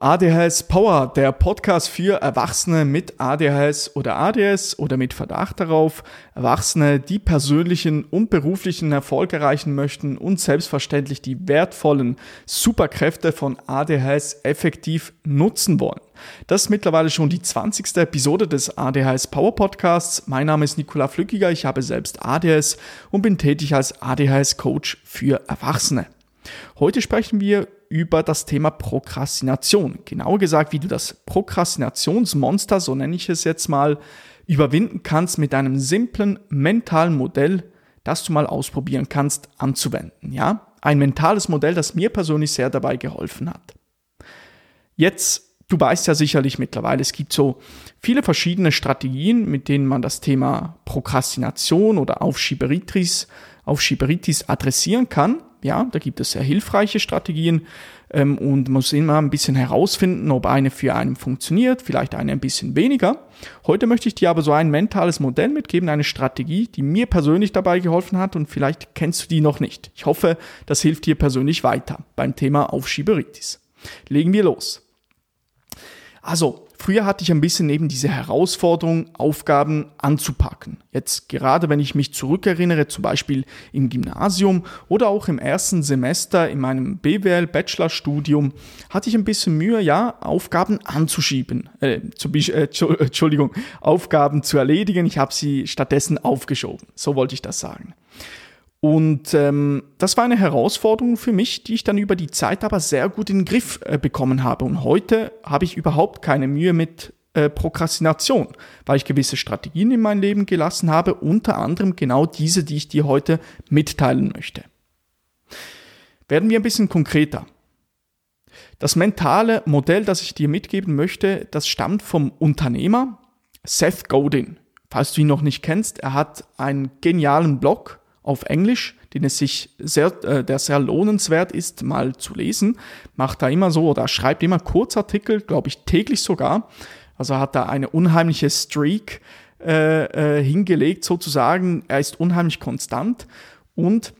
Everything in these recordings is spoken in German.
ADHS Power, der Podcast für Erwachsene mit ADHS oder ADS oder mit Verdacht darauf, Erwachsene, die persönlichen und beruflichen Erfolg erreichen möchten und selbstverständlich die wertvollen Superkräfte von ADHS effektiv nutzen wollen. Das ist mittlerweile schon die 20. Episode des ADHS Power Podcasts. Mein Name ist Nikola Flückiger, ich habe selbst ADHS und bin tätig als ADHS Coach für Erwachsene. Heute sprechen wir über das Thema Prokrastination. Genauer gesagt, wie du das Prokrastinationsmonster, so nenne ich es jetzt mal, überwinden kannst mit einem simplen mentalen Modell, das du mal ausprobieren kannst, anzuwenden. Ja, ein mentales Modell, das mir persönlich sehr dabei geholfen hat. Jetzt, du weißt ja sicherlich mittlerweile, es gibt so viele verschiedene Strategien, mit denen man das Thema Prokrastination oder Aufschieberitis, Aufschieberitis adressieren kann. Ja, da gibt es sehr hilfreiche Strategien ähm, und muss immer ein bisschen herausfinden, ob eine für einen funktioniert, vielleicht eine ein bisschen weniger. Heute möchte ich dir aber so ein mentales Modell mitgeben, eine Strategie, die mir persönlich dabei geholfen hat und vielleicht kennst du die noch nicht. Ich hoffe, das hilft dir persönlich weiter beim Thema Aufschieberitis. Legen wir los. Also, Früher hatte ich ein bisschen eben diese Herausforderung, Aufgaben anzupacken. Jetzt gerade wenn ich mich zurückerinnere, zum Beispiel im Gymnasium oder auch im ersten Semester in meinem BWL Bachelorstudium, hatte ich ein bisschen Mühe, ja, Aufgaben anzuschieben. Äh, zu, äh, Entschuldigung, Aufgaben zu erledigen. Ich habe sie stattdessen aufgeschoben. So wollte ich das sagen. Und ähm, das war eine Herausforderung für mich, die ich dann über die Zeit aber sehr gut in den Griff äh, bekommen habe. Und heute habe ich überhaupt keine Mühe mit äh, Prokrastination, weil ich gewisse Strategien in mein Leben gelassen habe, unter anderem genau diese, die ich dir heute mitteilen möchte. Werden wir ein bisschen konkreter. Das mentale Modell, das ich dir mitgeben möchte, das stammt vom Unternehmer Seth Godin. Falls du ihn noch nicht kennst, er hat einen genialen Blog, auf Englisch, den es sich sehr, äh, der sehr lohnenswert ist, mal zu lesen. Macht da immer so oder schreibt immer Kurzartikel, glaube ich täglich sogar. Also hat da eine unheimliche Streak äh, äh, hingelegt sozusagen. Er ist unheimlich konstant und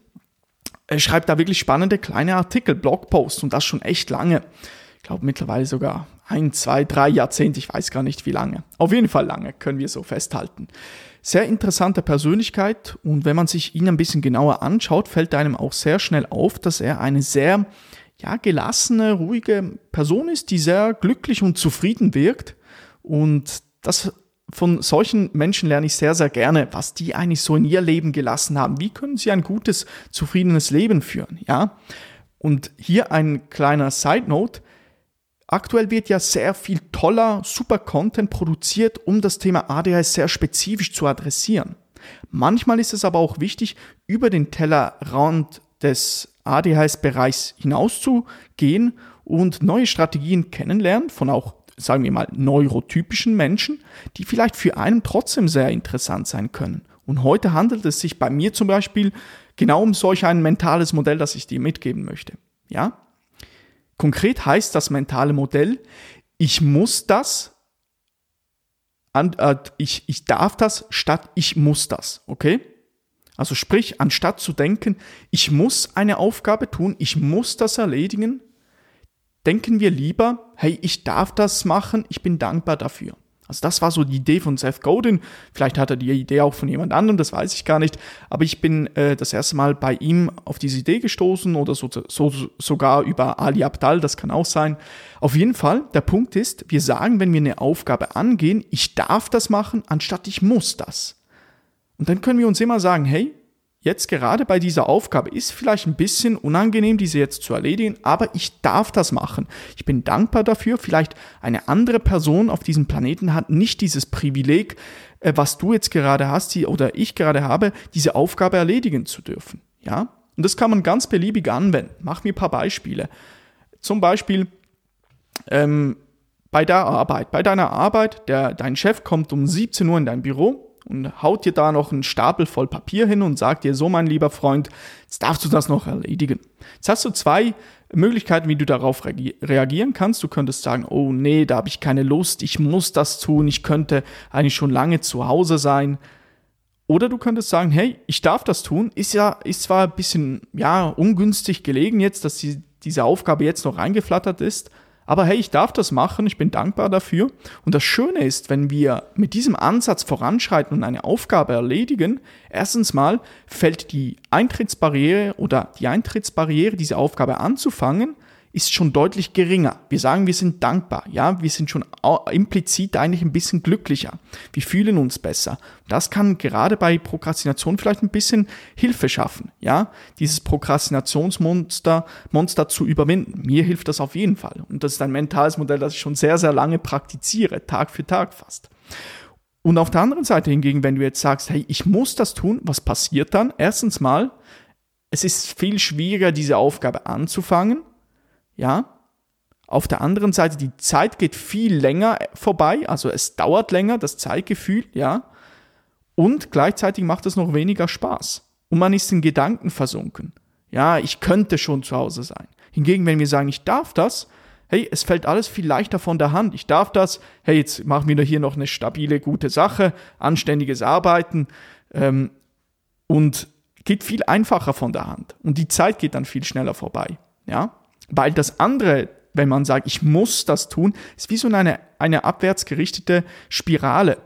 er schreibt da wirklich spannende kleine Artikel, Blogposts und das schon echt lange. Ich glaube mittlerweile sogar ein, zwei, drei Jahrzehnte, ich weiß gar nicht wie lange. Auf jeden Fall lange, können wir so festhalten. Sehr interessante Persönlichkeit und wenn man sich ihn ein bisschen genauer anschaut, fällt einem auch sehr schnell auf, dass er eine sehr ja, gelassene, ruhige Person ist, die sehr glücklich und zufrieden wirkt. Und das von solchen Menschen lerne ich sehr, sehr gerne, was die eigentlich so in ihr Leben gelassen haben. Wie können sie ein gutes, zufriedenes Leben führen? Ja. Und hier ein kleiner Side Note. Aktuell wird ja sehr viel toller, super Content produziert, um das Thema ADHS sehr spezifisch zu adressieren. Manchmal ist es aber auch wichtig, über den Tellerrand des ADHS-Bereichs hinauszugehen und neue Strategien kennenlernen von auch, sagen wir mal, neurotypischen Menschen, die vielleicht für einen trotzdem sehr interessant sein können. Und heute handelt es sich bei mir zum Beispiel genau um solch ein mentales Modell, das ich dir mitgeben möchte. Ja? Konkret heißt das mentale Modell, ich muss das, äh, ich, ich darf das statt ich muss das, okay? Also sprich, anstatt zu denken, ich muss eine Aufgabe tun, ich muss das erledigen, denken wir lieber, hey, ich darf das machen, ich bin dankbar dafür. Also das war so die Idee von Seth Godin. Vielleicht hat er die Idee auch von jemand anderem, das weiß ich gar nicht. Aber ich bin äh, das erste Mal bei ihm auf diese Idee gestoßen oder so, so, sogar über Ali Abdal, das kann auch sein. Auf jeden Fall, der Punkt ist, wir sagen, wenn wir eine Aufgabe angehen, ich darf das machen, anstatt ich muss das. Und dann können wir uns immer sagen, hey, jetzt gerade bei dieser Aufgabe ist vielleicht ein bisschen unangenehm, diese jetzt zu erledigen, aber ich darf das machen. Ich bin dankbar dafür. Vielleicht eine andere Person auf diesem Planeten hat nicht dieses Privileg, äh, was du jetzt gerade hast, oder ich gerade habe, diese Aufgabe erledigen zu dürfen. Ja? Und das kann man ganz beliebig anwenden. Mach mir ein paar Beispiele. Zum Beispiel, ähm, bei der Arbeit, bei deiner Arbeit, der, dein Chef kommt um 17 Uhr in dein Büro und haut dir da noch einen Stapel voll Papier hin und sagt dir, so mein lieber Freund, jetzt darfst du das noch erledigen. Jetzt hast du zwei Möglichkeiten, wie du darauf reagieren kannst. Du könntest sagen, oh nee, da habe ich keine Lust, ich muss das tun, ich könnte eigentlich schon lange zu Hause sein. Oder du könntest sagen, hey, ich darf das tun, ist ja, ist zwar ein bisschen, ja, ungünstig gelegen jetzt, dass die, diese Aufgabe jetzt noch reingeflattert ist, Aber hey, ich darf das machen, ich bin dankbar dafür. Und das Schöne ist, wenn wir mit diesem Ansatz voranschreiten und eine Aufgabe erledigen, erstens mal fällt die Eintrittsbarriere oder die Eintrittsbarriere, diese Aufgabe anzufangen, ist schon deutlich geringer. Wir sagen, wir sind dankbar, ja, wir sind schon implizit eigentlich ein bisschen glücklicher. Wir fühlen uns besser. Das kann gerade bei Prokrastination vielleicht ein bisschen Hilfe schaffen, ja, dieses Prokrastinationsmonster Monster zu überwinden. Mir hilft das auf jeden Fall. Und das ist ein mentales Modell, das ich schon sehr, sehr lange praktiziere, Tag für Tag fast. Und auf der anderen Seite hingegen, wenn du jetzt sagst, hey, ich muss das tun, was passiert dann? Erstens mal, es ist viel schwieriger, diese Aufgabe anzufangen ja. Auf der anderen Seite, die Zeit geht viel länger vorbei, also es dauert länger, das Zeitgefühl, ja. Und gleichzeitig macht es noch weniger Spaß. Und man ist in Gedanken versunken. Ja, ich könnte schon zu Hause sein. Hingegen, wenn wir sagen, ich darf das, hey, es fällt alles viel leichter von der Hand. Ich darf das, hey, jetzt machen wir hier noch eine stabile, gute Sache, anständiges Arbeiten ähm, und geht viel einfacher von der Hand. Und die Zeit geht dann viel schneller vorbei. Ja. Weil das andere, wenn man sagt, ich muss das tun, ist wie so eine, eine abwärts gerichtete Spirale,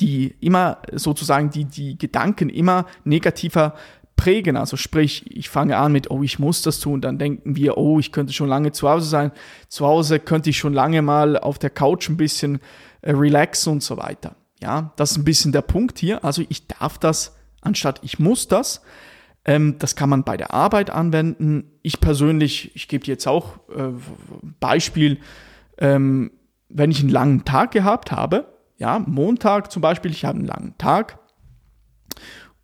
die immer sozusagen die, die Gedanken immer negativer prägen. Also sprich, ich fange an mit, oh, ich muss das tun, dann denken wir, oh, ich könnte schon lange zu Hause sein. Zu Hause könnte ich schon lange mal auf der Couch ein bisschen äh, relaxen und so weiter. Ja, das ist ein bisschen der Punkt hier. Also ich darf das anstatt ich muss das. Ähm, das kann man bei der Arbeit anwenden. Ich persönlich, ich gebe jetzt auch äh, Beispiel, ähm, wenn ich einen langen Tag gehabt habe, ja, Montag zum Beispiel, ich habe einen langen Tag.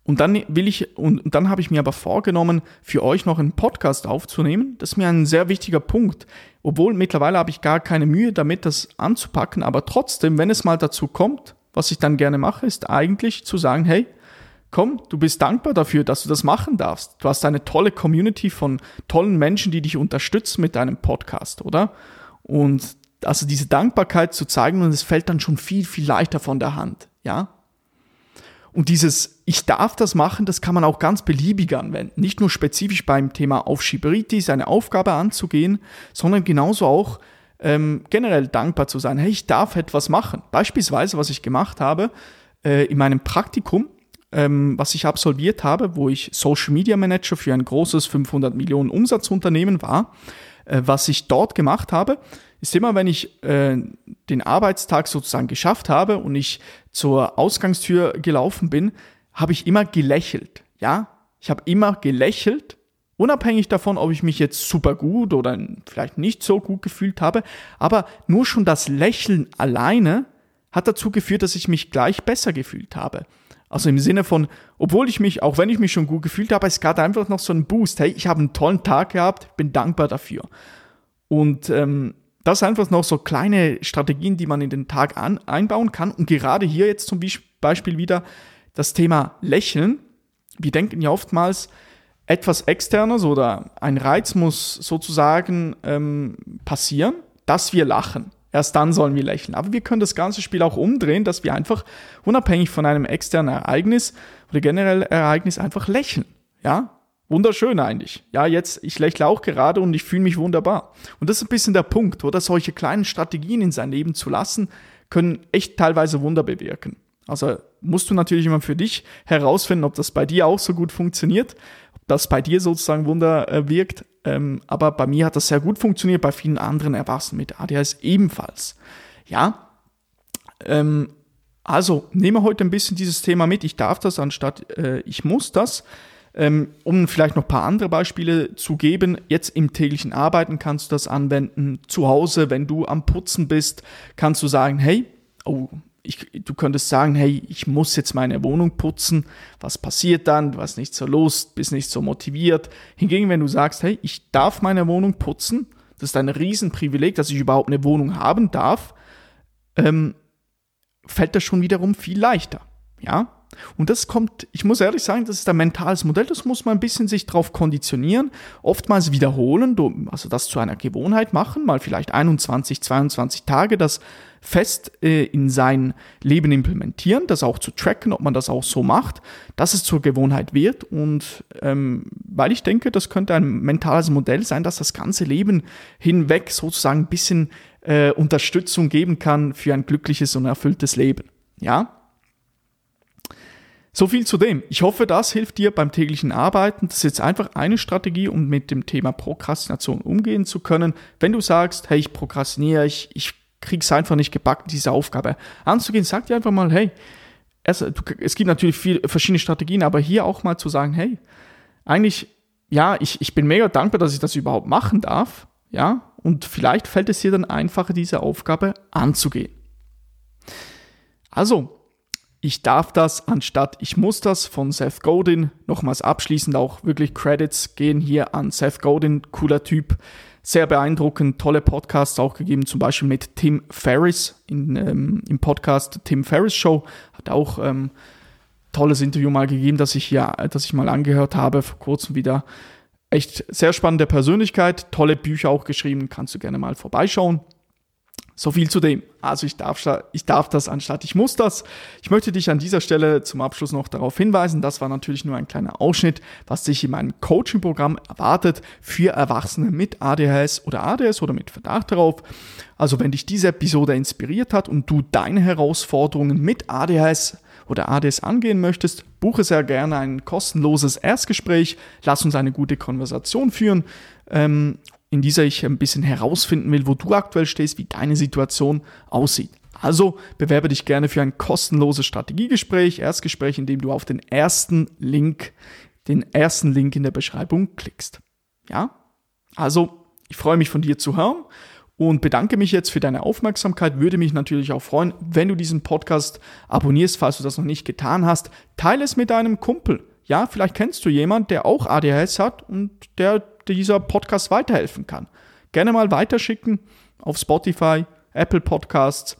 Und dann will ich, und dann habe ich mir aber vorgenommen, für euch noch einen Podcast aufzunehmen. Das ist mir ein sehr wichtiger Punkt. Obwohl mittlerweile habe ich gar keine Mühe damit, das anzupacken, aber trotzdem, wenn es mal dazu kommt, was ich dann gerne mache, ist eigentlich zu sagen, hey, komm, du bist dankbar dafür, dass du das machen darfst. Du hast eine tolle Community von tollen Menschen, die dich unterstützen mit deinem Podcast, oder? Und also diese Dankbarkeit zu zeigen und es fällt dann schon viel, viel leichter von der Hand, ja? Und dieses Ich darf das machen, das kann man auch ganz beliebig anwenden. Nicht nur spezifisch beim Thema Aufschieberitis, eine Aufgabe anzugehen, sondern genauso auch ähm, generell dankbar zu sein. Hey, ich darf etwas machen. Beispielsweise, was ich gemacht habe äh, in meinem Praktikum, ähm, was ich absolviert habe, wo ich Social Media Manager für ein großes 500 Millionen Umsatzunternehmen war. Äh, was ich dort gemacht habe, ist immer, wenn ich äh, den Arbeitstag sozusagen geschafft habe und ich zur Ausgangstür gelaufen bin, habe ich immer gelächelt. Ja, ich habe immer gelächelt, unabhängig davon, ob ich mich jetzt super gut oder vielleicht nicht so gut gefühlt habe. Aber nur schon das Lächeln alleine hat dazu geführt, dass ich mich gleich besser gefühlt habe. Also im Sinne von, obwohl ich mich, auch wenn ich mich schon gut gefühlt habe, es gab einfach noch so einen Boost. Hey, ich habe einen tollen Tag gehabt, bin dankbar dafür. Und ähm, das sind einfach noch so kleine Strategien, die man in den Tag an, einbauen kann. Und gerade hier jetzt zum Beispiel wieder das Thema Lächeln. Wir denken ja oftmals, etwas Externes oder ein Reiz muss sozusagen ähm, passieren, dass wir lachen. Erst dann sollen wir lächeln. Aber wir können das ganze Spiel auch umdrehen, dass wir einfach unabhängig von einem externen Ereignis oder generell Ereignis einfach lächeln. Ja, wunderschön eigentlich. Ja, jetzt, ich lächle auch gerade und ich fühle mich wunderbar. Und das ist ein bisschen der Punkt, oder solche kleinen Strategien in sein Leben zu lassen, können echt teilweise Wunder bewirken. Also musst du natürlich immer für dich herausfinden, ob das bei dir auch so gut funktioniert, das bei dir sozusagen Wunder äh, wirkt. Ähm, aber bei mir hat das sehr gut funktioniert, bei vielen anderen Erwachsenen mit ADHS ebenfalls. Ja, ähm, also nehme heute ein bisschen dieses Thema mit. Ich darf das anstatt äh, ich muss das. Ähm, um vielleicht noch ein paar andere Beispiele zu geben, jetzt im täglichen Arbeiten kannst du das anwenden. Zu Hause, wenn du am Putzen bist, kannst du sagen, hey, oh, ich, du könntest sagen, hey, ich muss jetzt meine Wohnung putzen. Was passiert dann? Du hast nicht so Lust, bist nicht so motiviert. Hingegen, wenn du sagst, hey, ich darf meine Wohnung putzen, das ist ein Riesenprivileg, dass ich überhaupt eine Wohnung haben darf, ähm, fällt das schon wiederum viel leichter. Ja? Und das kommt, ich muss ehrlich sagen, das ist ein mentales Modell, das muss man ein bisschen sich drauf konditionieren, oftmals wiederholen, also das zu einer Gewohnheit machen, mal vielleicht 21, 22 Tage, das fest äh, in sein Leben implementieren, das auch zu tracken, ob man das auch so macht, dass es zur Gewohnheit wird. Und ähm, weil ich denke, das könnte ein mentales Modell sein, das das ganze Leben hinweg sozusagen ein bisschen äh, Unterstützung geben kann für ein glückliches und erfülltes Leben. Ja? So viel zu dem. Ich hoffe, das hilft dir beim täglichen Arbeiten. Das ist jetzt einfach eine Strategie, um mit dem Thema Prokrastination umgehen zu können. Wenn du sagst, hey, ich prokrastiniere, ich, ich krieg's einfach nicht gebacken, diese Aufgabe anzugehen, sag dir einfach mal, hey, es, du, es gibt natürlich viele verschiedene Strategien, aber hier auch mal zu sagen, hey, eigentlich, ja, ich, ich bin mega dankbar, dass ich das überhaupt machen darf, ja, und vielleicht fällt es dir dann einfacher, diese Aufgabe anzugehen. Also, ich darf das anstatt ich muss das von Seth Godin. Nochmals abschließend auch wirklich Credits gehen hier an Seth Godin, cooler Typ, sehr beeindruckend, tolle Podcasts auch gegeben, zum Beispiel mit Tim Ferriss in, ähm, im Podcast Tim Ferriss Show. Hat auch ähm, tolles Interview mal gegeben, das ich hier, das ich mal angehört habe, vor kurzem wieder. Echt sehr spannende Persönlichkeit, tolle Bücher auch geschrieben, kannst du gerne mal vorbeischauen. So viel zu dem. Also ich darf, ich darf das anstatt ich muss das. Ich möchte dich an dieser Stelle zum Abschluss noch darauf hinweisen, das war natürlich nur ein kleiner Ausschnitt, was sich in meinem Coaching-Programm erwartet für Erwachsene mit ADHS oder ADS oder mit Verdacht darauf. Also wenn dich diese Episode inspiriert hat und du deine Herausforderungen mit ADHS oder ADS angehen möchtest, buche sehr gerne ein kostenloses Erstgespräch. Lass uns eine gute Konversation führen ähm, in dieser ich ein bisschen herausfinden will, wo du aktuell stehst, wie deine Situation aussieht. Also bewerbe dich gerne für ein kostenloses Strategiegespräch, Erstgespräch, in dem du auf den ersten Link, den ersten Link in der Beschreibung klickst. Ja? Also, ich freue mich von dir zu hören und bedanke mich jetzt für deine Aufmerksamkeit. Würde mich natürlich auch freuen, wenn du diesen Podcast abonnierst, falls du das noch nicht getan hast. Teile es mit deinem Kumpel. Ja, vielleicht kennst du jemanden, der auch ADHS hat und der dieser Podcast weiterhelfen kann. Gerne mal weiterschicken auf Spotify, Apple Podcasts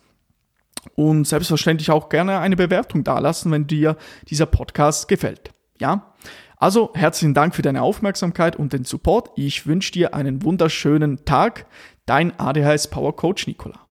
und selbstverständlich auch gerne eine Bewertung dalassen, wenn dir dieser Podcast gefällt. Ja? Also herzlichen Dank für deine Aufmerksamkeit und den Support. Ich wünsche dir einen wunderschönen Tag. Dein ADHS Power Coach Nicola.